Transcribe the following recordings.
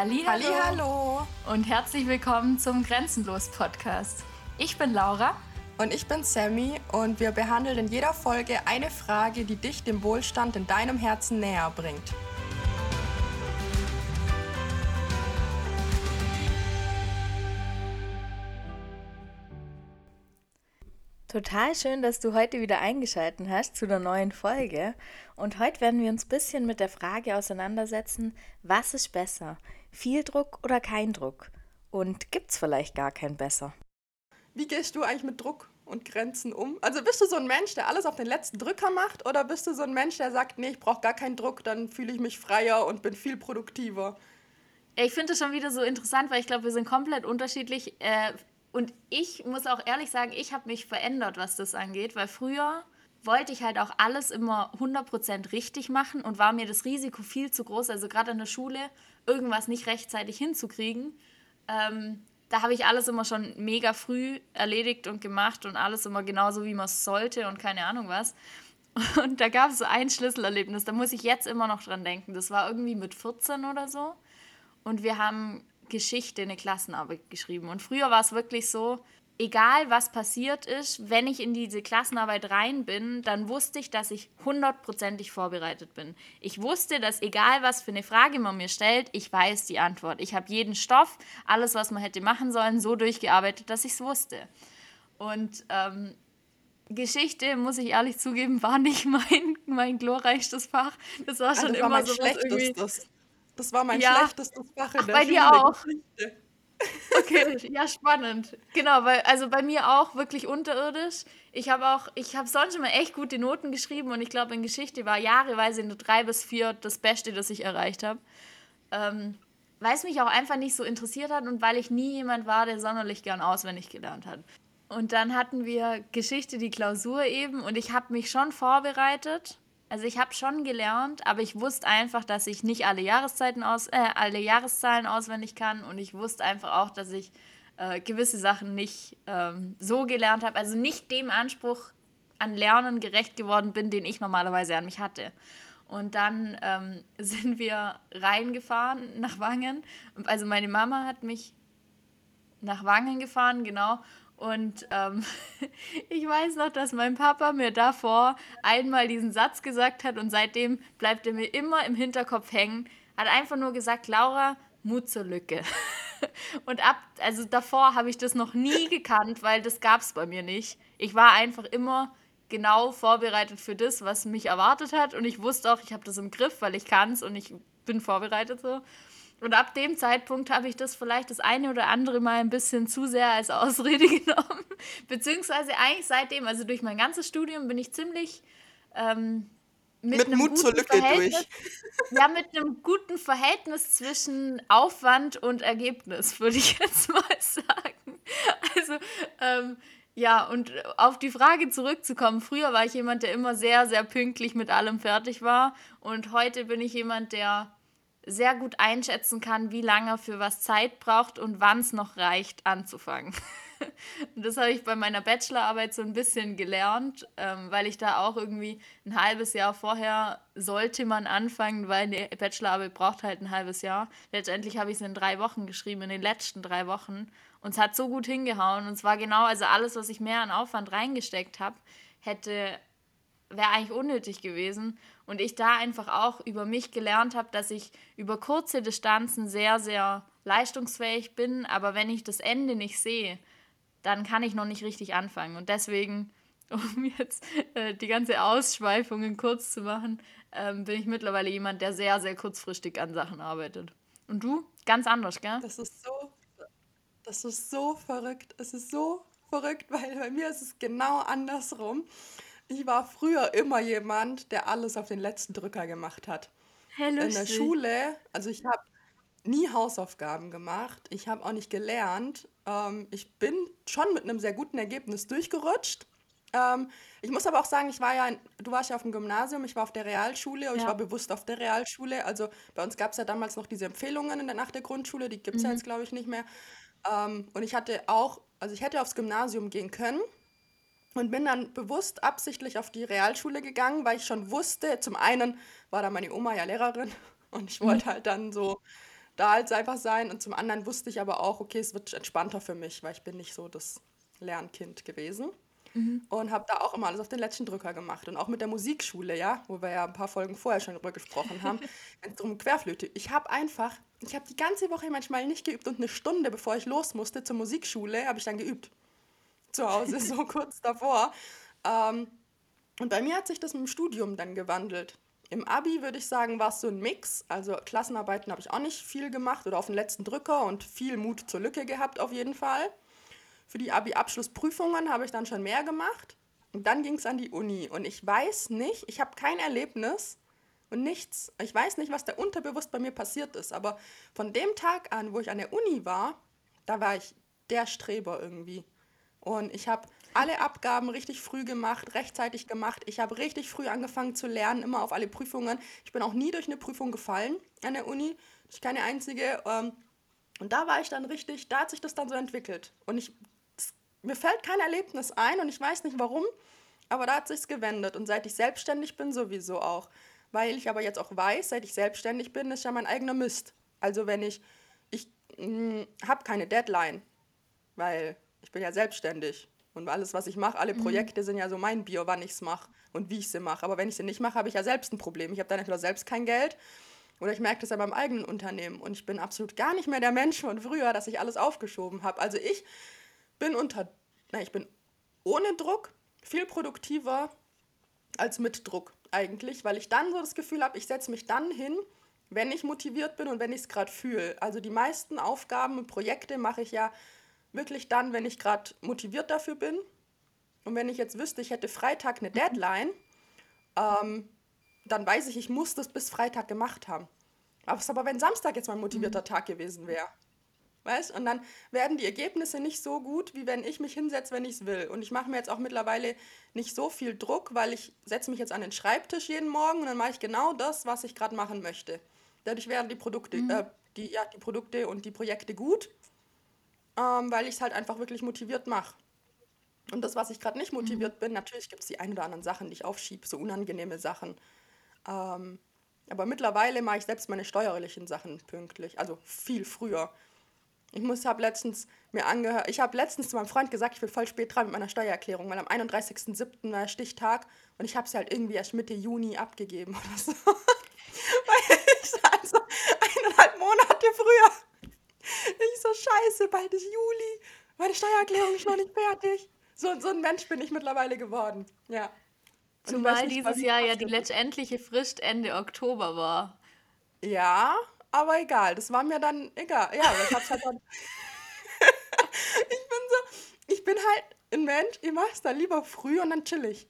Hallihallo. Hallihallo. Und herzlich willkommen zum Grenzenlos Podcast. Ich bin Laura. Und ich bin Sammy und wir behandeln in jeder Folge eine Frage, die dich dem Wohlstand in deinem Herzen näher bringt. Total schön, dass du heute wieder eingeschaltet hast zu der neuen Folge. Und heute werden wir uns ein bisschen mit der Frage auseinandersetzen, was ist besser? Viel Druck oder kein Druck? Und gibt es vielleicht gar kein besser? Wie gehst du eigentlich mit Druck und Grenzen um? Also bist du so ein Mensch, der alles auf den letzten Drücker macht? Oder bist du so ein Mensch, der sagt, nee, ich brauche gar keinen Druck, dann fühle ich mich freier und bin viel produktiver? Ich finde es schon wieder so interessant, weil ich glaube, wir sind komplett unterschiedlich. Äh, und ich muss auch ehrlich sagen, ich habe mich verändert, was das angeht, weil früher wollte ich halt auch alles immer 100% richtig machen und war mir das Risiko viel zu groß, also gerade in der Schule irgendwas nicht rechtzeitig hinzukriegen. Ähm, da habe ich alles immer schon mega früh erledigt und gemacht und alles immer genauso, wie man es sollte und keine Ahnung was. Und da gab es so ein Schlüsselerlebnis, da muss ich jetzt immer noch dran denken. Das war irgendwie mit 14 oder so. Und wir haben Geschichte eine Klassenarbeit geschrieben. Und früher war es wirklich so, egal was passiert ist, wenn ich in diese Klassenarbeit rein bin, dann wusste ich, dass ich hundertprozentig vorbereitet bin. Ich wusste, dass egal was für eine Frage man mir stellt, ich weiß die Antwort. Ich habe jeden Stoff, alles, was man hätte machen sollen, so durchgearbeitet, dass ich es wusste. Und ähm, Geschichte, muss ich ehrlich zugeben, war nicht mein, mein glorreichstes Fach. Das war schon also das immer war so irgendwie. Das war mein ja. schlechtestes Fach in Ach, der bei Schule. dir auch. Okay, ja, spannend. Genau, weil, also bei mir auch wirklich unterirdisch. Ich habe auch, ich habe sonst immer echt gute Noten geschrieben und ich glaube, in Geschichte war jahreweise eine 3 bis 4 das Beste, das ich erreicht habe. Ähm, weil es mich auch einfach nicht so interessiert hat und weil ich nie jemand war, der sonderlich gern auswendig gelernt hat. Und dann hatten wir Geschichte, die Klausur eben und ich habe mich schon vorbereitet also ich habe schon gelernt, aber ich wusste einfach, dass ich nicht alle Jahreszeiten aus, äh, alle Jahreszahlen auswendig kann und ich wusste einfach auch, dass ich äh, gewisse Sachen nicht ähm, so gelernt habe, also nicht dem Anspruch an Lernen gerecht geworden bin, den ich normalerweise an mich hatte. Und dann ähm, sind wir reingefahren nach Wangen. Also meine Mama hat mich nach Wangen gefahren, genau. Und ähm, ich weiß noch, dass mein Papa mir davor einmal diesen Satz gesagt hat und seitdem bleibt er mir immer im Hinterkopf hängen. Hat einfach nur gesagt, Laura, Mut zur Lücke. und ab, also davor habe ich das noch nie gekannt, weil das gab es bei mir nicht. Ich war einfach immer genau vorbereitet für das, was mich erwartet hat. Und ich wusste auch, ich habe das im Griff, weil ich kann es und ich bin vorbereitet so. Und ab dem Zeitpunkt habe ich das vielleicht das eine oder andere Mal ein bisschen zu sehr als Ausrede genommen. Beziehungsweise eigentlich seitdem, also durch mein ganzes Studium bin ich ziemlich ähm, mit, mit einem Mut zur Lücke durch. Ja, mit einem guten Verhältnis zwischen Aufwand und Ergebnis, würde ich jetzt mal sagen. Also, ähm, ja, und auf die Frage zurückzukommen, früher war ich jemand, der immer sehr, sehr pünktlich mit allem fertig war. Und heute bin ich jemand, der sehr gut einschätzen kann, wie lange für was Zeit braucht und wann es noch reicht, anzufangen. das habe ich bei meiner Bachelorarbeit so ein bisschen gelernt, ähm, weil ich da auch irgendwie ein halbes Jahr vorher sollte man anfangen, weil eine Bachelorarbeit braucht halt ein halbes Jahr. Letztendlich habe ich es in drei Wochen geschrieben, in den letzten drei Wochen. Und es hat so gut hingehauen. Und es war genau, also alles, was ich mehr an Aufwand reingesteckt habe, hätte wäre eigentlich unnötig gewesen. Und ich da einfach auch über mich gelernt habe, dass ich über kurze Distanzen sehr, sehr leistungsfähig bin. Aber wenn ich das Ende nicht sehe, dann kann ich noch nicht richtig anfangen. Und deswegen, um jetzt äh, die ganze Ausschweifungen kurz zu machen, ähm, bin ich mittlerweile jemand, der sehr, sehr kurzfristig an Sachen arbeitet. Und du? Ganz anders, gell? Das ist so, das ist so verrückt. Es ist so verrückt, weil bei mir ist es genau andersrum. Ich war früher immer jemand, der alles auf den letzten Drücker gemacht hat. Hey, In der Schule, also ich habe nie Hausaufgaben gemacht, ich habe auch nicht gelernt. Ähm, ich bin schon mit einem sehr guten Ergebnis durchgerutscht. Ähm, ich muss aber auch sagen, ich war ja, in, du warst ja auf dem Gymnasium, ich war auf der Realschule und ich war bewusst auf der Realschule. Also bei uns gab es ja damals noch diese Empfehlungen in der, nach der Grundschule, die gibt es ja mhm. jetzt, glaube ich, nicht mehr. Ähm, und ich hatte auch, also ich hätte aufs Gymnasium gehen können, und bin dann bewusst absichtlich auf die Realschule gegangen, weil ich schon wusste, zum einen war da meine Oma ja Lehrerin und ich wollte mhm. halt dann so da halt einfach sein. Und zum anderen wusste ich aber auch, okay, es wird entspannter für mich, weil ich bin nicht so das Lernkind gewesen. Mhm. Und habe da auch immer alles auf den letzten Drücker gemacht. Und auch mit der Musikschule, ja, wo wir ja ein paar Folgen vorher schon drüber gesprochen haben, wenn es darum Querflöte. Ich habe einfach, ich habe die ganze Woche manchmal nicht geübt und eine Stunde, bevor ich los musste zur Musikschule, habe ich dann geübt. Zu Hause, so kurz davor. Ähm, und bei mir hat sich das mit dem Studium dann gewandelt. Im Abi würde ich sagen, war es so ein Mix. Also Klassenarbeiten habe ich auch nicht viel gemacht oder auf den letzten Drücker und viel Mut zur Lücke gehabt auf jeden Fall. Für die Abi-Abschlussprüfungen habe ich dann schon mehr gemacht. Und dann ging es an die Uni. Und ich weiß nicht, ich habe kein Erlebnis und nichts. Ich weiß nicht, was da unterbewusst bei mir passiert ist. Aber von dem Tag an, wo ich an der Uni war, da war ich der Streber irgendwie. Und ich habe alle Abgaben richtig früh gemacht, rechtzeitig gemacht. Ich habe richtig früh angefangen zu lernen, immer auf alle Prüfungen. Ich bin auch nie durch eine Prüfung gefallen an der Uni. Ich keine einzige. Ähm, und da war ich dann richtig, da hat sich das dann so entwickelt. Und ich mir fällt kein Erlebnis ein und ich weiß nicht warum, aber da hat sich's gewendet und seit ich selbstständig bin sowieso auch, weil ich aber jetzt auch weiß, seit ich selbstständig bin, ist ja mein eigener Mist. Also wenn ich ich hm, habe keine Deadline, weil ich bin ja selbstständig und alles was ich mache, alle mhm. Projekte sind ja so mein Bier, wann ich es mache und wie ich sie mache, aber wenn ich sie nicht mache, habe ich ja selbst ein Problem. Ich habe dann entweder selbst kein Geld oder ich merke das ja beim eigenen Unternehmen und ich bin absolut gar nicht mehr der Mensch von früher, dass ich alles aufgeschoben habe. Also ich bin unter, na, ich bin ohne Druck viel produktiver als mit Druck eigentlich, weil ich dann so das Gefühl habe, ich setze mich dann hin, wenn ich motiviert bin und wenn ich es gerade fühle. Also die meisten Aufgaben und Projekte mache ich ja wirklich dann, wenn ich gerade motiviert dafür bin. Und wenn ich jetzt wüsste, ich hätte Freitag eine Deadline, ähm, dann weiß ich, ich muss das bis Freitag gemacht haben. Was aber, wenn Samstag jetzt mein motivierter mhm. Tag gewesen wäre? Weißt? Und dann werden die Ergebnisse nicht so gut, wie wenn ich mich hinsetze, wenn ich es will. Und ich mache mir jetzt auch mittlerweile nicht so viel Druck, weil ich setze mich jetzt an den Schreibtisch jeden Morgen und dann mache ich genau das, was ich gerade machen möchte. Dadurch werden die Produkte, mhm. äh, die, ja, die Produkte und die Projekte gut, ähm, weil ich es halt einfach wirklich motiviert mache. Und das, was ich gerade nicht motiviert mhm. bin, natürlich gibt es die ein oder anderen Sachen, die ich aufschiebe, so unangenehme Sachen. Ähm, aber mittlerweile mache ich selbst meine steuerlichen Sachen pünktlich, also viel früher. Ich muss, habe letztens mir angehört, ich habe letztens zu meinem Freund gesagt, ich bin voll spät dran mit meiner Steuererklärung, weil am 31.07. war Stichtag und ich habe sie halt irgendwie erst Mitte Juni abgegeben oder so. weil ich also eineinhalb Monate früher. Ich so, scheiße, bald ist Juli, meine Steuererklärung ist noch nicht fertig. So, so ein Mensch bin ich mittlerweile geworden, ja. Zumal dieses Jahr ja die letztendliche Frist Ende Oktober war. Ja, aber egal, das war mir dann egal. Ja, ich hab's halt dann. ich bin so, ich bin halt ein Mensch, ich mach's dann lieber früh und dann chill ich.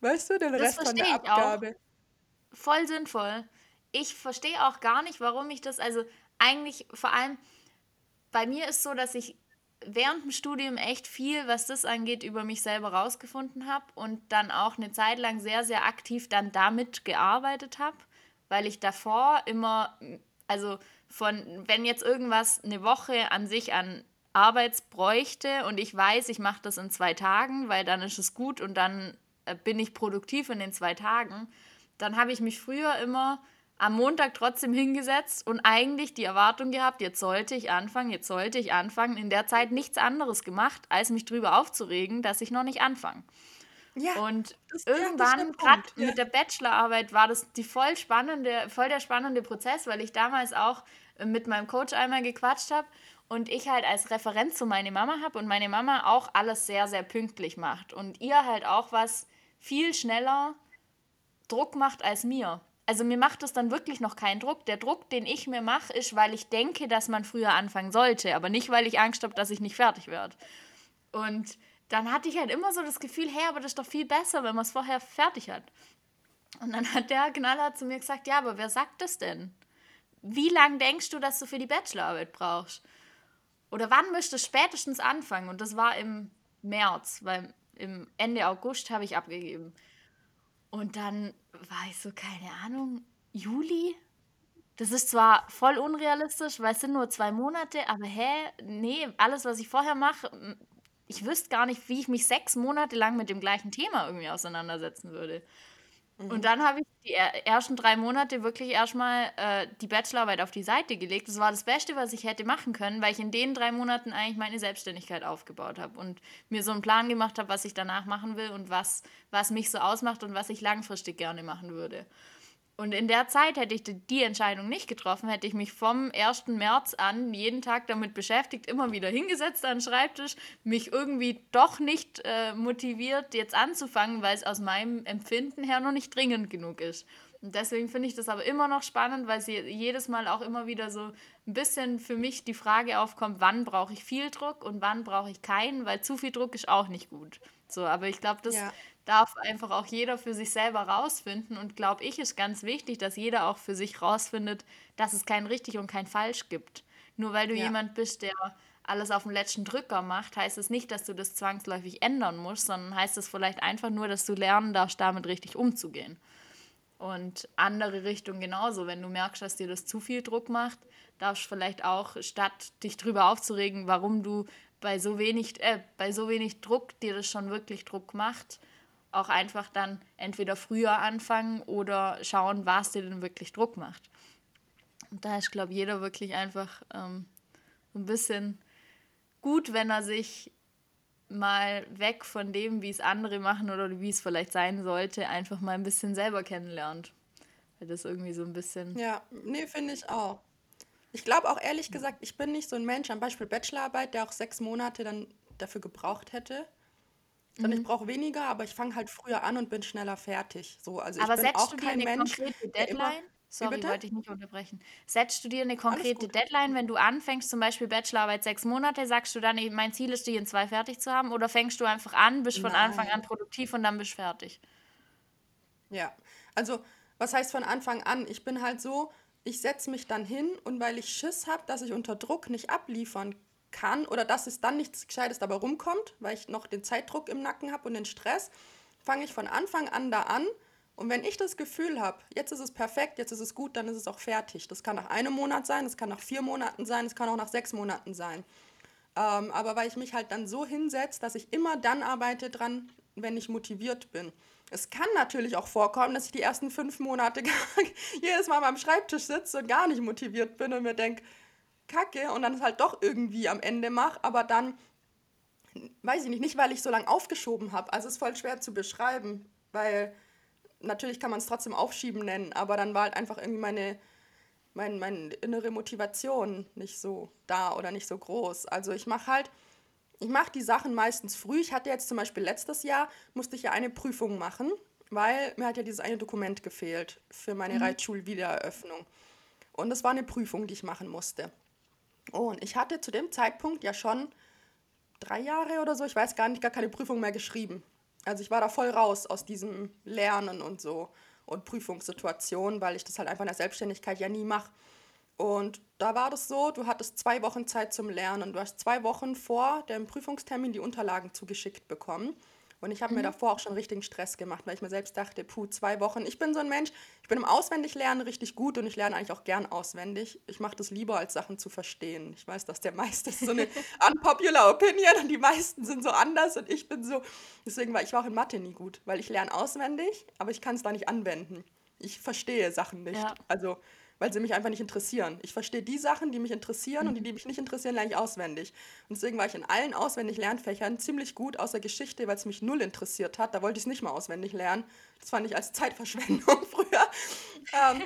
Weißt du, den das Rest von der Abgabe. Auch. Voll sinnvoll. Ich verstehe auch gar nicht, warum ich das, also eigentlich vor allem, bei mir ist so, dass ich während dem Studium echt viel, was das angeht, über mich selber rausgefunden habe und dann auch eine Zeit lang sehr, sehr aktiv dann damit gearbeitet habe, weil ich davor immer also von, wenn jetzt irgendwas eine Woche an sich an Arbeit bräuchte und ich weiß, ich mache das in zwei Tagen, weil dann ist es gut und dann äh, bin ich produktiv in den zwei Tagen, dann habe ich mich früher immer am Montag trotzdem hingesetzt und eigentlich die Erwartung gehabt, jetzt sollte ich anfangen, jetzt sollte ich anfangen, in der Zeit nichts anderes gemacht, als mich drüber aufzuregen, dass ich noch nicht anfange. Ja, und das, irgendwann, gerade ja. mit der Bachelorarbeit, war das die voll spannende, voll der spannende Prozess, weil ich damals auch äh, mit meinem Coach einmal gequatscht habe und ich halt als Referenz zu meiner Mama habe und meine Mama auch alles sehr, sehr pünktlich macht und ihr halt auch was viel schneller Druck macht als mir. Also mir macht das dann wirklich noch keinen Druck. Der Druck, den ich mir mache, ist, weil ich denke, dass man früher anfangen sollte, aber nicht, weil ich Angst habe, dass ich nicht fertig werde. Und dann hatte ich halt immer so das Gefühl, hey, aber das ist doch viel besser, wenn man es vorher fertig hat. Und dann hat der Knaller zu mir gesagt, ja, aber wer sagt das denn? Wie lange denkst du, dass du für die Bachelorarbeit brauchst? Oder wann müsstest du spätestens anfangen? Und das war im März, weil im Ende August habe ich abgegeben. Und dann war ich so, keine Ahnung, Juli? Das ist zwar voll unrealistisch, weil es sind nur zwei Monate, aber hä, nee, alles, was ich vorher mache, ich wüsste gar nicht, wie ich mich sechs Monate lang mit dem gleichen Thema irgendwie auseinandersetzen würde. Und mhm. dann habe ich die ersten drei Monate wirklich erstmal äh, die Bachelorarbeit auf die Seite gelegt. Das war das Beste, was ich hätte machen können, weil ich in den drei Monaten eigentlich meine Selbstständigkeit aufgebaut habe und mir so einen Plan gemacht habe, was ich danach machen will und was, was mich so ausmacht und was ich langfristig gerne machen würde. Und in der Zeit hätte ich die Entscheidung nicht getroffen, hätte ich mich vom 1. März an jeden Tag damit beschäftigt, immer wieder hingesetzt an den Schreibtisch, mich irgendwie doch nicht äh, motiviert, jetzt anzufangen, weil es aus meinem Empfinden her noch nicht dringend genug ist. Und deswegen finde ich das aber immer noch spannend, weil sie jedes Mal auch immer wieder so ein bisschen für mich die Frage aufkommt, wann brauche ich viel Druck und wann brauche ich keinen, weil zu viel Druck ist auch nicht gut. So, aber ich glaube, das ja darf einfach auch jeder für sich selber rausfinden. Und glaube ich, ist ganz wichtig, dass jeder auch für sich rausfindet, dass es kein richtig und kein falsch gibt. Nur weil du ja. jemand bist, der alles auf den letzten Drücker macht, heißt es nicht, dass du das zwangsläufig ändern musst, sondern heißt es vielleicht einfach nur, dass du lernen darfst, damit richtig umzugehen. Und andere Richtungen genauso. Wenn du merkst, dass dir das zu viel Druck macht, darfst du vielleicht auch, statt dich drüber aufzuregen, warum du bei so wenig, äh, bei so wenig Druck dir das schon wirklich Druck macht, auch einfach dann entweder früher anfangen oder schauen, was dir denn wirklich Druck macht. Und da ist, glaube ich, jeder wirklich einfach ähm, ein bisschen gut, wenn er sich mal weg von dem, wie es andere machen oder wie es vielleicht sein sollte, einfach mal ein bisschen selber kennenlernt. Weil das irgendwie so ein bisschen. Ja, nee, finde ich auch. Ich glaube auch ehrlich gesagt, ich bin nicht so ein Mensch, am Beispiel Bachelorarbeit, der auch sechs Monate dann dafür gebraucht hätte. Sondern ich mhm. brauche weniger, aber ich fange halt früher an und bin schneller fertig. So, also aber ich bin auch kein Mensch, konkrete Deadline? Sorry, wollte ich nicht unterbrechen. Setzt du dir eine konkrete Deadline, wenn du anfängst, zum Beispiel Bachelorarbeit sechs Monate, sagst du dann, mein Ziel ist, die in zwei fertig zu haben? Oder fängst du einfach an, bist von Anfang an produktiv und dann bist fertig? Ja, also was heißt von Anfang an? Ich bin halt so, ich setze mich dann hin und weil ich Schiss habe, dass ich unter Druck nicht abliefern kann oder dass es dann nichts Gescheites dabei rumkommt, weil ich noch den Zeitdruck im Nacken habe und den Stress, fange ich von Anfang an da an. Und wenn ich das Gefühl habe, jetzt ist es perfekt, jetzt ist es gut, dann ist es auch fertig. Das kann nach einem Monat sein, das kann nach vier Monaten sein, das kann auch nach sechs Monaten sein. Ähm, aber weil ich mich halt dann so hinsetze, dass ich immer dann arbeite dran, wenn ich motiviert bin. Es kann natürlich auch vorkommen, dass ich die ersten fünf Monate jedes Mal beim Schreibtisch sitze und gar nicht motiviert bin und mir denke, kacke und dann es halt doch irgendwie am Ende mache, aber dann, weiß ich nicht, nicht weil ich so lange aufgeschoben habe. Also es ist voll schwer zu beschreiben, weil natürlich kann man es trotzdem aufschieben nennen, aber dann war halt einfach irgendwie meine, mein, meine innere Motivation nicht so da oder nicht so groß. Also ich mache halt, ich mache die Sachen meistens früh. Ich hatte jetzt zum Beispiel letztes Jahr, musste ich ja eine Prüfung machen, weil mir hat ja dieses eine Dokument gefehlt für meine mhm. Reitschulwiedereröffnung. Und das war eine Prüfung, die ich machen musste. Und ich hatte zu dem Zeitpunkt ja schon drei Jahre oder so, ich weiß gar nicht, gar keine Prüfung mehr geschrieben. Also ich war da voll raus aus diesem Lernen und so und Prüfungssituationen, weil ich das halt einfach in der Selbstständigkeit ja nie mache. Und da war das so, du hattest zwei Wochen Zeit zum Lernen. Du hast zwei Wochen vor dem Prüfungstermin die Unterlagen zugeschickt bekommen. Und ich habe mhm. mir davor auch schon richtigen Stress gemacht, weil ich mir selbst dachte, puh, zwei Wochen. Ich bin so ein Mensch, ich bin im Auswendiglernen richtig gut und ich lerne eigentlich auch gern auswendig. Ich mache das lieber, als Sachen zu verstehen. Ich weiß, dass der meiste so eine unpopular Opinion und die meisten sind so anders und ich bin so. Deswegen war ich war auch in Mathe nie gut, weil ich lerne auswendig, aber ich kann es da nicht anwenden. Ich verstehe Sachen nicht. Ja. Also weil sie mich einfach nicht interessieren. Ich verstehe die Sachen, die mich interessieren und die, die mich nicht interessieren, lerne ich auswendig. Und deswegen war ich in allen auswendig Lernfächern ziemlich gut, außer Geschichte, weil es mich null interessiert hat. Da wollte ich es nicht mal auswendig lernen. Das fand ich als Zeitverschwendung früher. Ähm,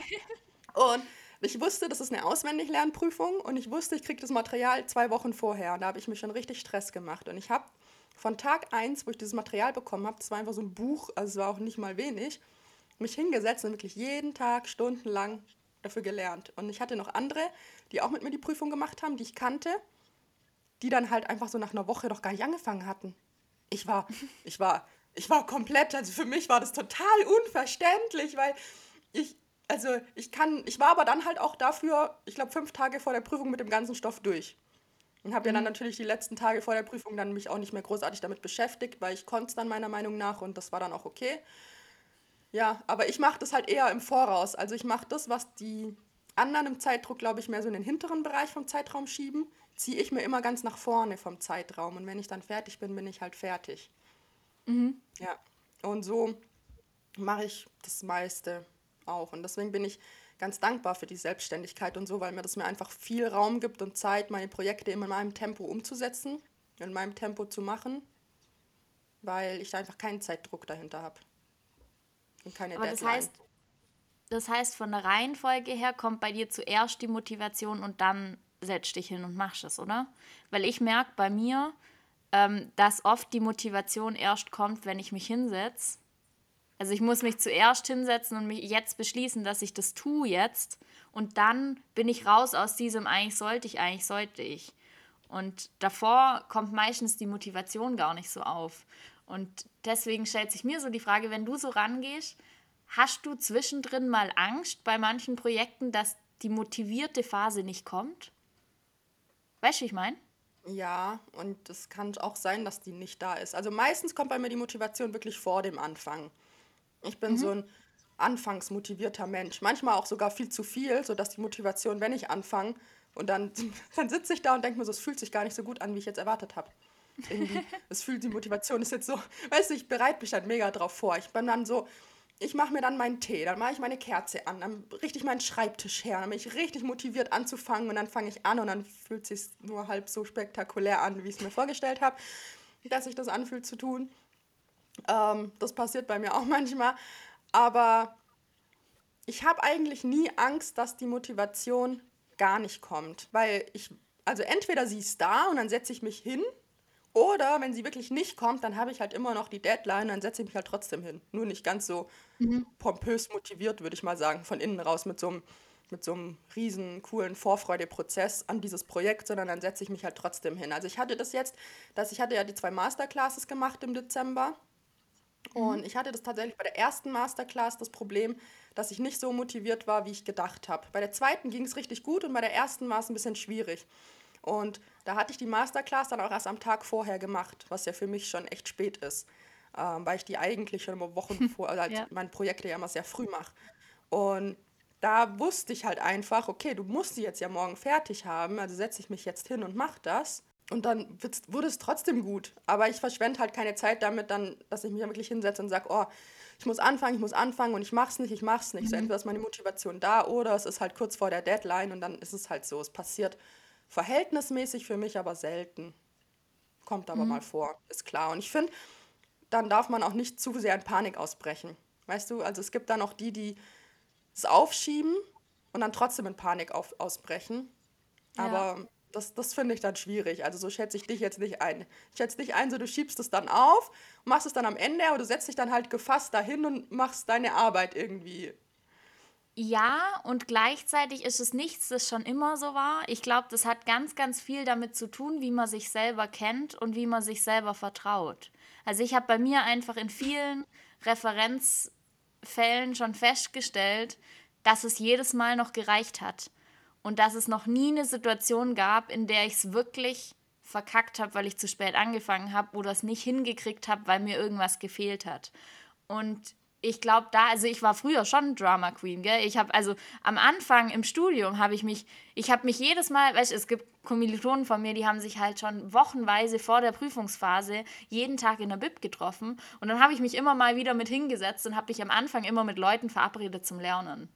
und ich wusste, das ist eine Auswendiglernprüfung und ich wusste, ich kriege das Material zwei Wochen vorher. Und da habe ich mir schon richtig Stress gemacht. Und ich habe von Tag 1, wo ich dieses Material bekommen habe, das war einfach so ein Buch, also es war auch nicht mal wenig, mich hingesetzt und wirklich jeden Tag stundenlang dafür gelernt. Und ich hatte noch andere, die auch mit mir die Prüfung gemacht haben, die ich kannte, die dann halt einfach so nach einer Woche noch gar nicht angefangen hatten. Ich war, ich war, ich war komplett, also für mich war das total unverständlich, weil ich, also ich kann, ich war aber dann halt auch dafür, ich glaube, fünf Tage vor der Prüfung mit dem ganzen Stoff durch. Und habe ja dann mhm. natürlich die letzten Tage vor der Prüfung dann mich auch nicht mehr großartig damit beschäftigt, weil ich konnte es dann meiner Meinung nach und das war dann auch okay. Ja, aber ich mache das halt eher im Voraus. Also ich mache das, was die anderen im Zeitdruck, glaube ich, mehr so in den hinteren Bereich vom Zeitraum schieben, ziehe ich mir immer ganz nach vorne vom Zeitraum. Und wenn ich dann fertig bin, bin ich halt fertig. Mhm. Ja, und so mache ich das meiste auch. Und deswegen bin ich ganz dankbar für die Selbstständigkeit und so, weil mir das mir einfach viel Raum gibt und Zeit, meine Projekte in meinem Tempo umzusetzen, in meinem Tempo zu machen, weil ich da einfach keinen Zeitdruck dahinter habe. Und keine Aber Deadline. Das heißt, das heißt, von der Reihenfolge her kommt bei dir zuerst die Motivation und dann setzt dich hin und machst es, oder? Weil ich merke bei mir, ähm, dass oft die Motivation erst kommt, wenn ich mich hinsetze also ich muss mich zuerst hinsetzen und mich jetzt beschließen, dass ich das tue jetzt. Und dann bin ich raus aus diesem eigentlich sollte ich, eigentlich sollte ich. Und davor kommt meistens die Motivation gar nicht so auf. Und deswegen stellt sich mir so die Frage, wenn du so rangehst, hast du zwischendrin mal Angst bei manchen Projekten, dass die motivierte Phase nicht kommt? Weißt du, ich meine? Ja, und es kann auch sein, dass die nicht da ist. Also meistens kommt bei mir die Motivation wirklich vor dem Anfang. Ich bin mhm. so ein anfangsmotivierter Mensch. Manchmal auch sogar viel zu viel, sodass die Motivation, wenn ich anfange, und dann, dann sitze ich da und denke mir so, es fühlt sich gar nicht so gut an, wie ich jetzt erwartet habe. Es fühlt, die Motivation ist jetzt so, weißt du, ich bereite mich dann mega drauf vor. Ich bin dann so, ich mache mir dann meinen Tee, dann mache ich meine Kerze an, dann richte ich meinen Schreibtisch her, dann bin ich richtig motiviert anzufangen und dann fange ich an und dann fühlt es sich nur halb so spektakulär an, wie ich es mir vorgestellt habe, dass sich das anfühlt zu tun. Ähm, das passiert bei mir auch manchmal. Aber ich habe eigentlich nie Angst, dass die Motivation gar nicht kommt. Weil ich, also entweder sie ist da und dann setze ich mich hin. Oder wenn sie wirklich nicht kommt, dann habe ich halt immer noch die Deadline und dann setze ich mich halt trotzdem hin. Nur nicht ganz so mhm. pompös motiviert, würde ich mal sagen, von innen raus mit so einem mit so einem riesen coolen Vorfreudeprozess an dieses Projekt, sondern dann setze ich mich halt trotzdem hin. Also ich hatte das jetzt, dass ich hatte ja die zwei Masterclasses gemacht im Dezember und mhm. ich hatte das tatsächlich bei der ersten Masterclass das Problem, dass ich nicht so motiviert war, wie ich gedacht habe. Bei der zweiten ging es richtig gut und bei der ersten war es ein bisschen schwierig. Und da hatte ich die Masterclass dann auch erst am Tag vorher gemacht, was ja für mich schon echt spät ist, ähm, weil ich die eigentlich schon immer Wochen vor, also halt ja. meine Projekte ja immer sehr früh mache. Und da wusste ich halt einfach, okay, du musst die jetzt ja morgen fertig haben, also setze ich mich jetzt hin und mache das. Und dann wurde es trotzdem gut. Aber ich verschwende halt keine Zeit damit, dann, dass ich mich wirklich hinsetze und sage, oh, ich muss anfangen, ich muss anfangen und ich mach's nicht, ich mach's nicht. Mhm. So entweder ist meine Motivation da oder es ist halt kurz vor der Deadline und dann ist es halt so. Es passiert verhältnismäßig für mich aber selten. Kommt aber mhm. mal vor, ist klar. Und ich finde, dann darf man auch nicht zu sehr in Panik ausbrechen. Weißt du, also es gibt dann auch die, die es aufschieben und dann trotzdem in Panik auf, ausbrechen. Ja. Aber das, das finde ich dann schwierig. Also so schätze ich dich jetzt nicht ein. Ich schätze dich ein, so du schiebst es dann auf, machst es dann am Ende, aber du setzt dich dann halt gefasst dahin und machst deine Arbeit irgendwie. Ja, und gleichzeitig ist es nichts, das schon immer so war. Ich glaube, das hat ganz, ganz viel damit zu tun, wie man sich selber kennt und wie man sich selber vertraut. Also ich habe bei mir einfach in vielen Referenzfällen schon festgestellt, dass es jedes Mal noch gereicht hat und dass es noch nie eine Situation gab, in der ich es wirklich verkackt habe, weil ich zu spät angefangen habe oder es nicht hingekriegt habe, weil mir irgendwas gefehlt hat. Und ich glaube da, also ich war früher schon Drama Queen, gell? Ich habe also am Anfang im Studium habe ich mich, ich habe mich jedes Mal, weißt du, es gibt Kommilitonen von mir, die haben sich halt schon wochenweise vor der Prüfungsphase jeden Tag in der Bib getroffen. Und dann habe ich mich immer mal wieder mit hingesetzt und habe mich am Anfang immer mit Leuten verabredet zum Lernen.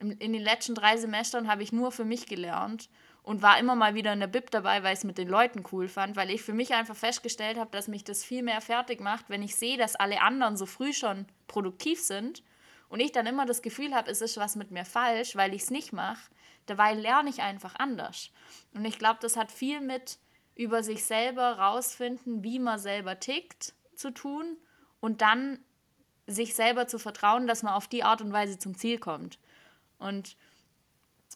In den letzten drei Semestern habe ich nur für mich gelernt und war immer mal wieder in der Bib dabei, weil ich es mit den Leuten cool fand, weil ich für mich einfach festgestellt habe, dass mich das viel mehr fertig macht, wenn ich sehe, dass alle anderen so früh schon produktiv sind und ich dann immer das Gefühl habe, es ist was mit mir falsch, weil ich es nicht mache. Dabei lerne ich einfach anders. Und ich glaube, das hat viel mit über sich selber rausfinden, wie man selber tickt, zu tun und dann sich selber zu vertrauen, dass man auf die Art und Weise zum Ziel kommt. Und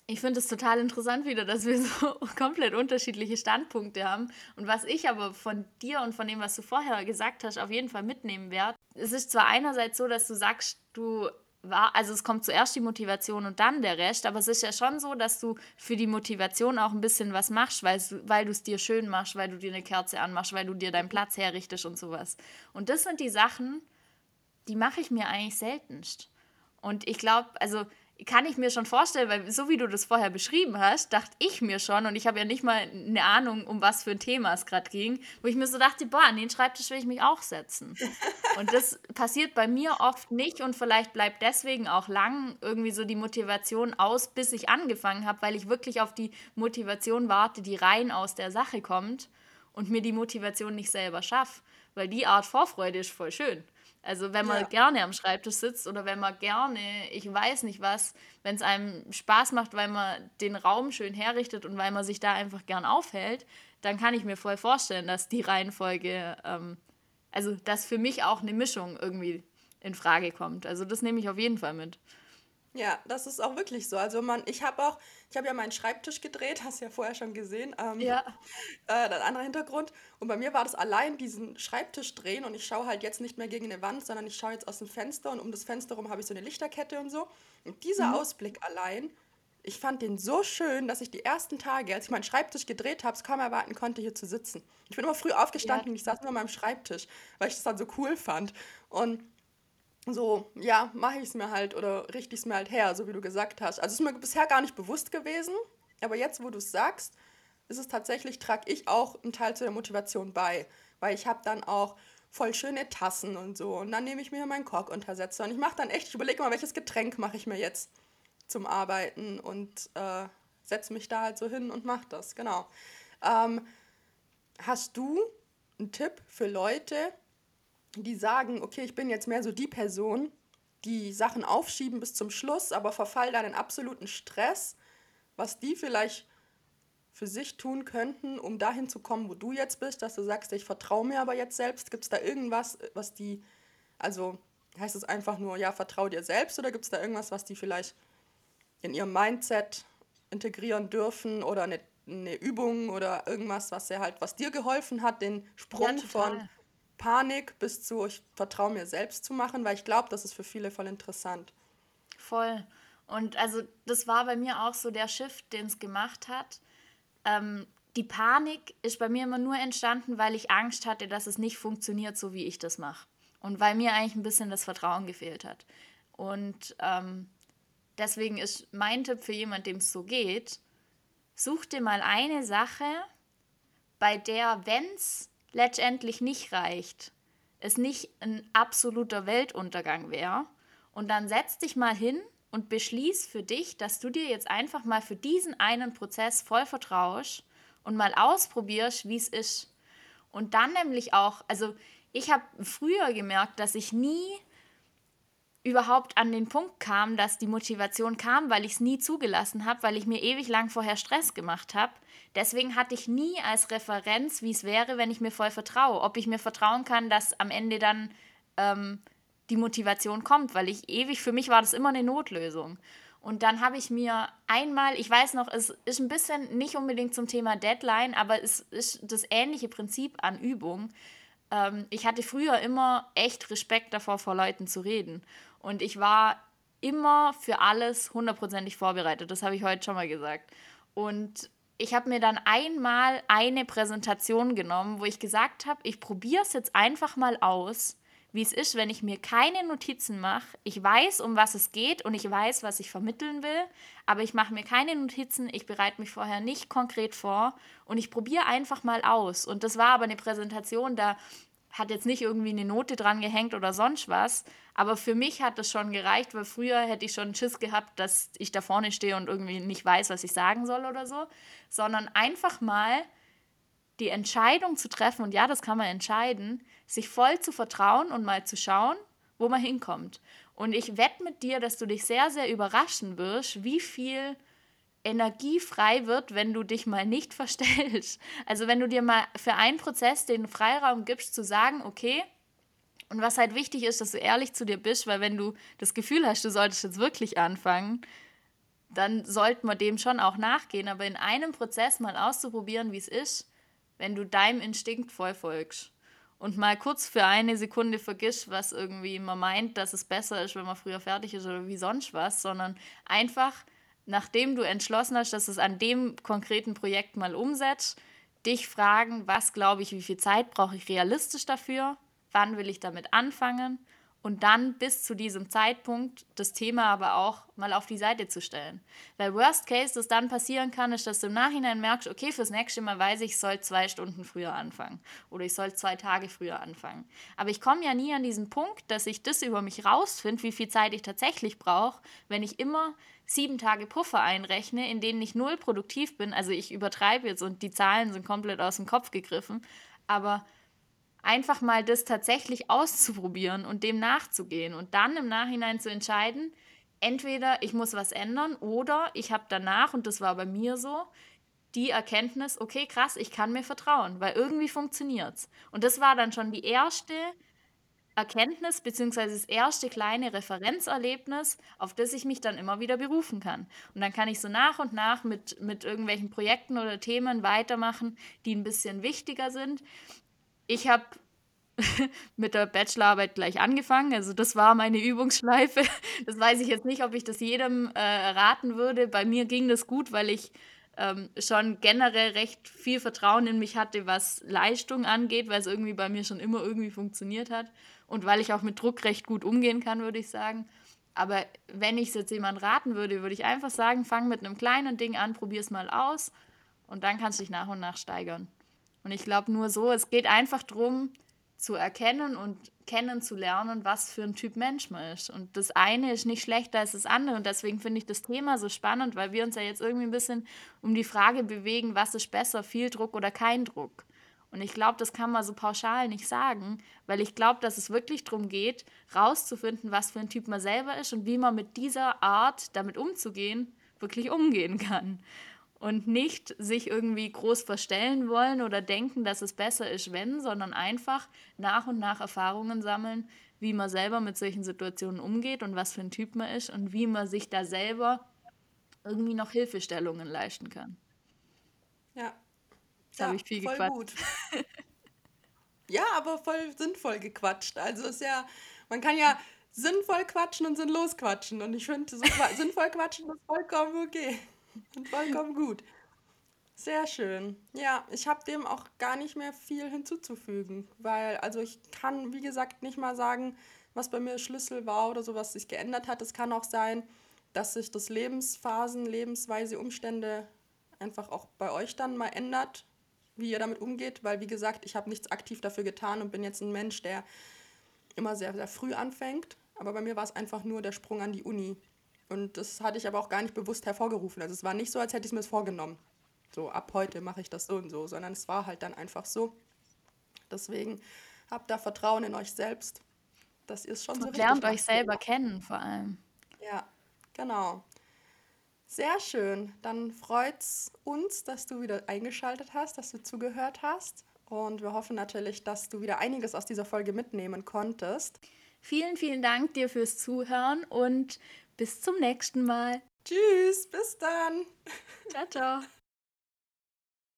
ich finde es total interessant wieder, dass wir so komplett unterschiedliche Standpunkte haben. Und was ich aber von dir und von dem, was du vorher gesagt hast, auf jeden Fall mitnehmen werde. Es ist zwar einerseits so, dass du sagst, du war, also es kommt zuerst die Motivation und dann der Rest, aber es ist ja schon so, dass du für die Motivation auch ein bisschen was machst, weil, weil du es dir schön machst, weil du dir eine Kerze anmachst, weil du dir deinen Platz herrichtest und sowas. Und das sind die Sachen, die mache ich mir eigentlich seltenst. Und ich glaube, also kann ich mir schon vorstellen, weil so wie du das vorher beschrieben hast, dachte ich mir schon, und ich habe ja nicht mal eine Ahnung, um was für ein Thema es gerade ging, wo ich mir so dachte, boah, an den Schreibtisch will ich mich auch setzen. Und das passiert bei mir oft nicht und vielleicht bleibt deswegen auch lang irgendwie so die Motivation aus, bis ich angefangen habe, weil ich wirklich auf die Motivation warte, die rein aus der Sache kommt und mir die Motivation nicht selber schaffe. Weil die Art Vorfreude ist voll schön. Also wenn man ja. gerne am Schreibtisch sitzt oder wenn man gerne, ich weiß nicht was, wenn es einem Spaß macht, weil man den Raum schön herrichtet und weil man sich da einfach gern aufhält, dann kann ich mir voll vorstellen, dass die Reihenfolge, ähm, also dass für mich auch eine Mischung irgendwie in Frage kommt. Also das nehme ich auf jeden Fall mit. Ja, das ist auch wirklich so. Also man, ich habe auch, ich habe ja meinen Schreibtisch gedreht, hast du ja vorher schon gesehen. Ähm, ja. Äh, das andere Hintergrund. Und bei mir war das allein diesen Schreibtisch drehen und ich schaue halt jetzt nicht mehr gegen eine Wand, sondern ich schaue jetzt aus dem Fenster und um das Fenster rum habe ich so eine Lichterkette und so. Und dieser mhm. Ausblick allein, ich fand den so schön, dass ich die ersten Tage, als ich meinen Schreibtisch gedreht habe, es kaum erwarten konnte, hier zu sitzen. Ich bin immer früh aufgestanden ja. und ich saß nur an meinem Schreibtisch, weil ich das dann so cool fand. Und so, ja, mache ich es mir halt oder richte ich es mir halt her, so wie du gesagt hast. Also es ist mir bisher gar nicht bewusst gewesen, aber jetzt, wo du es sagst, ist es tatsächlich, trage ich auch einen Teil zu der Motivation bei, weil ich habe dann auch voll schöne Tassen und so und dann nehme ich mir meinen Korkuntersetzer und ich mache dann echt, ich überlege mal, welches Getränk mache ich mir jetzt zum Arbeiten und äh, setze mich da halt so hin und mache das, genau. Ähm, hast du einen Tipp für Leute, die sagen, okay, ich bin jetzt mehr so die Person, die Sachen aufschieben bis zum Schluss, aber verfall dann in absoluten Stress, was die vielleicht für sich tun könnten, um dahin zu kommen, wo du jetzt bist, dass du sagst, ich vertraue mir aber jetzt selbst. Gibt es da irgendwas, was die, also heißt es einfach nur, ja, vertrau dir selbst oder gibt es da irgendwas, was die vielleicht in ihrem Mindset integrieren dürfen oder eine, eine Übung oder irgendwas, was er halt, was dir geholfen hat, den Sprung ja, von Panik bis zu, ich vertraue mir selbst zu machen, weil ich glaube, das ist für viele voll interessant. Voll. Und also das war bei mir auch so der Shift, den es gemacht hat. Ähm, die Panik ist bei mir immer nur entstanden, weil ich Angst hatte, dass es nicht funktioniert, so wie ich das mache. Und weil mir eigentlich ein bisschen das Vertrauen gefehlt hat. Und ähm, deswegen ist mein Tipp für jemanden, dem es so geht, such dir mal eine Sache, bei der, wenn es letztendlich nicht reicht, es nicht ein absoluter Weltuntergang wäre. Und dann setz dich mal hin und beschließ für dich, dass du dir jetzt einfach mal für diesen einen Prozess voll vertraust und mal ausprobierst, wie es ist. Und dann nämlich auch, also ich habe früher gemerkt, dass ich nie überhaupt an den Punkt kam, dass die Motivation kam, weil ich es nie zugelassen habe, weil ich mir ewig lang vorher Stress gemacht habe. Deswegen hatte ich nie als Referenz, wie es wäre, wenn ich mir voll vertraue. Ob ich mir vertrauen kann, dass am Ende dann ähm, die Motivation kommt, weil ich ewig, für mich war das immer eine Notlösung. Und dann habe ich mir einmal, ich weiß noch, es ist ein bisschen nicht unbedingt zum Thema Deadline, aber es ist das ähnliche Prinzip an Übung. Ähm, ich hatte früher immer echt Respekt davor, vor Leuten zu reden. Und ich war immer für alles hundertprozentig vorbereitet. Das habe ich heute schon mal gesagt. Und ich habe mir dann einmal eine Präsentation genommen, wo ich gesagt habe, ich probiere es jetzt einfach mal aus, wie es ist, wenn ich mir keine Notizen mache. Ich weiß, um was es geht und ich weiß, was ich vermitteln will, aber ich mache mir keine Notizen, ich bereite mich vorher nicht konkret vor und ich probiere einfach mal aus. Und das war aber eine Präsentation, da hat jetzt nicht irgendwie eine Note dran gehängt oder sonst was. Aber für mich hat das schon gereicht, weil früher hätte ich schon Schiss gehabt, dass ich da vorne stehe und irgendwie nicht weiß, was ich sagen soll oder so. Sondern einfach mal die Entscheidung zu treffen, und ja, das kann man entscheiden, sich voll zu vertrauen und mal zu schauen, wo man hinkommt. Und ich wette mit dir, dass du dich sehr, sehr überraschen wirst, wie viel Energie frei wird, wenn du dich mal nicht verstellst. Also wenn du dir mal für einen Prozess den Freiraum gibst, zu sagen, okay, und was halt wichtig ist, dass du ehrlich zu dir bist, weil wenn du das Gefühl hast, du solltest jetzt wirklich anfangen, dann sollte man dem schon auch nachgehen. Aber in einem Prozess mal auszuprobieren, wie es ist, wenn du deinem Instinkt voll folgst und mal kurz für eine Sekunde vergisst, was irgendwie man meint, dass es besser ist, wenn man früher fertig ist oder wie sonst was, sondern einfach nachdem du entschlossen hast, dass du es an dem konkreten Projekt mal umsetzt, dich fragen, was glaube ich, wie viel Zeit brauche ich realistisch dafür, wann will ich damit anfangen und dann bis zu diesem Zeitpunkt das Thema aber auch mal auf die Seite zu stellen. Weil Worst Case, das dann passieren kann, ist, dass du im Nachhinein merkst, okay, fürs nächste Mal weiß ich, ich soll zwei Stunden früher anfangen oder ich soll zwei Tage früher anfangen. Aber ich komme ja nie an diesen Punkt, dass ich das über mich rausfinde, wie viel Zeit ich tatsächlich brauche, wenn ich immer sieben Tage Puffer einrechne, in denen ich null produktiv bin. Also ich übertreibe jetzt und die Zahlen sind komplett aus dem Kopf gegriffen, aber einfach mal das tatsächlich auszuprobieren und dem nachzugehen und dann im Nachhinein zu entscheiden, entweder ich muss was ändern oder ich habe danach, und das war bei mir so, die Erkenntnis, okay, krass, ich kann mir vertrauen, weil irgendwie funktioniert es. Und das war dann schon die erste Erkenntnis, beziehungsweise das erste kleine Referenzerlebnis, auf das ich mich dann immer wieder berufen kann. Und dann kann ich so nach und nach mit, mit irgendwelchen Projekten oder Themen weitermachen, die ein bisschen wichtiger sind ich habe mit der Bachelorarbeit gleich angefangen. Also das war meine Übungsschleife. Das weiß ich jetzt nicht, ob ich das jedem äh, raten würde. Bei mir ging das gut, weil ich ähm, schon generell recht viel Vertrauen in mich hatte, was Leistung angeht, weil es irgendwie bei mir schon immer irgendwie funktioniert hat und weil ich auch mit Druck recht gut umgehen kann, würde ich sagen. Aber wenn ich es jetzt jemand raten würde, würde ich einfach sagen, fang mit einem kleinen Ding an, probier es mal aus und dann kannst du dich nach und nach steigern. Und ich glaube nur so, es geht einfach darum, zu erkennen und kennenzulernen, was für ein Typ Mensch man ist. Und das eine ist nicht schlechter als das andere. Und deswegen finde ich das Thema so spannend, weil wir uns ja jetzt irgendwie ein bisschen um die Frage bewegen, was ist besser, viel Druck oder kein Druck. Und ich glaube, das kann man so pauschal nicht sagen, weil ich glaube, dass es wirklich darum geht, rauszufinden, was für ein Typ man selber ist und wie man mit dieser Art, damit umzugehen, wirklich umgehen kann und nicht sich irgendwie groß verstellen wollen oder denken, dass es besser ist, wenn, sondern einfach nach und nach Erfahrungen sammeln, wie man selber mit solchen Situationen umgeht und was für ein Typ man ist und wie man sich da selber irgendwie noch Hilfestellungen leisten kann. Ja. Jetzt ja, habe ich viel voll gequatscht. Gut. ja, aber voll sinnvoll gequatscht. Also ist ja, man kann ja sinnvoll quatschen und sinnlos quatschen. Und ich finde, so sinnvoll quatschen ist vollkommen okay. Vollkommen gut. Sehr schön. Ja, ich habe dem auch gar nicht mehr viel hinzuzufügen, weil, also ich kann, wie gesagt, nicht mal sagen, was bei mir Schlüssel war oder so, was sich geändert hat. Es kann auch sein, dass sich das Lebensphasen, Lebensweise, Umstände einfach auch bei euch dann mal ändert, wie ihr damit umgeht, weil, wie gesagt, ich habe nichts aktiv dafür getan und bin jetzt ein Mensch, der immer sehr, sehr früh anfängt. Aber bei mir war es einfach nur der Sprung an die Uni. Und das hatte ich aber auch gar nicht bewusst hervorgerufen. Also es war nicht so, als hätte ich es mir vorgenommen. So, ab heute mache ich das so und so, sondern es war halt dann einfach so. Deswegen habt da Vertrauen in euch selbst, dass ihr es schon und so richtig lernt euch selber kennen vor allem. Ja, genau. Sehr schön. Dann freut es uns, dass du wieder eingeschaltet hast, dass du zugehört hast. Und wir hoffen natürlich, dass du wieder einiges aus dieser Folge mitnehmen konntest. Vielen, vielen Dank dir fürs Zuhören und bis zum nächsten Mal. Tschüss, bis dann. Ciao, ciao.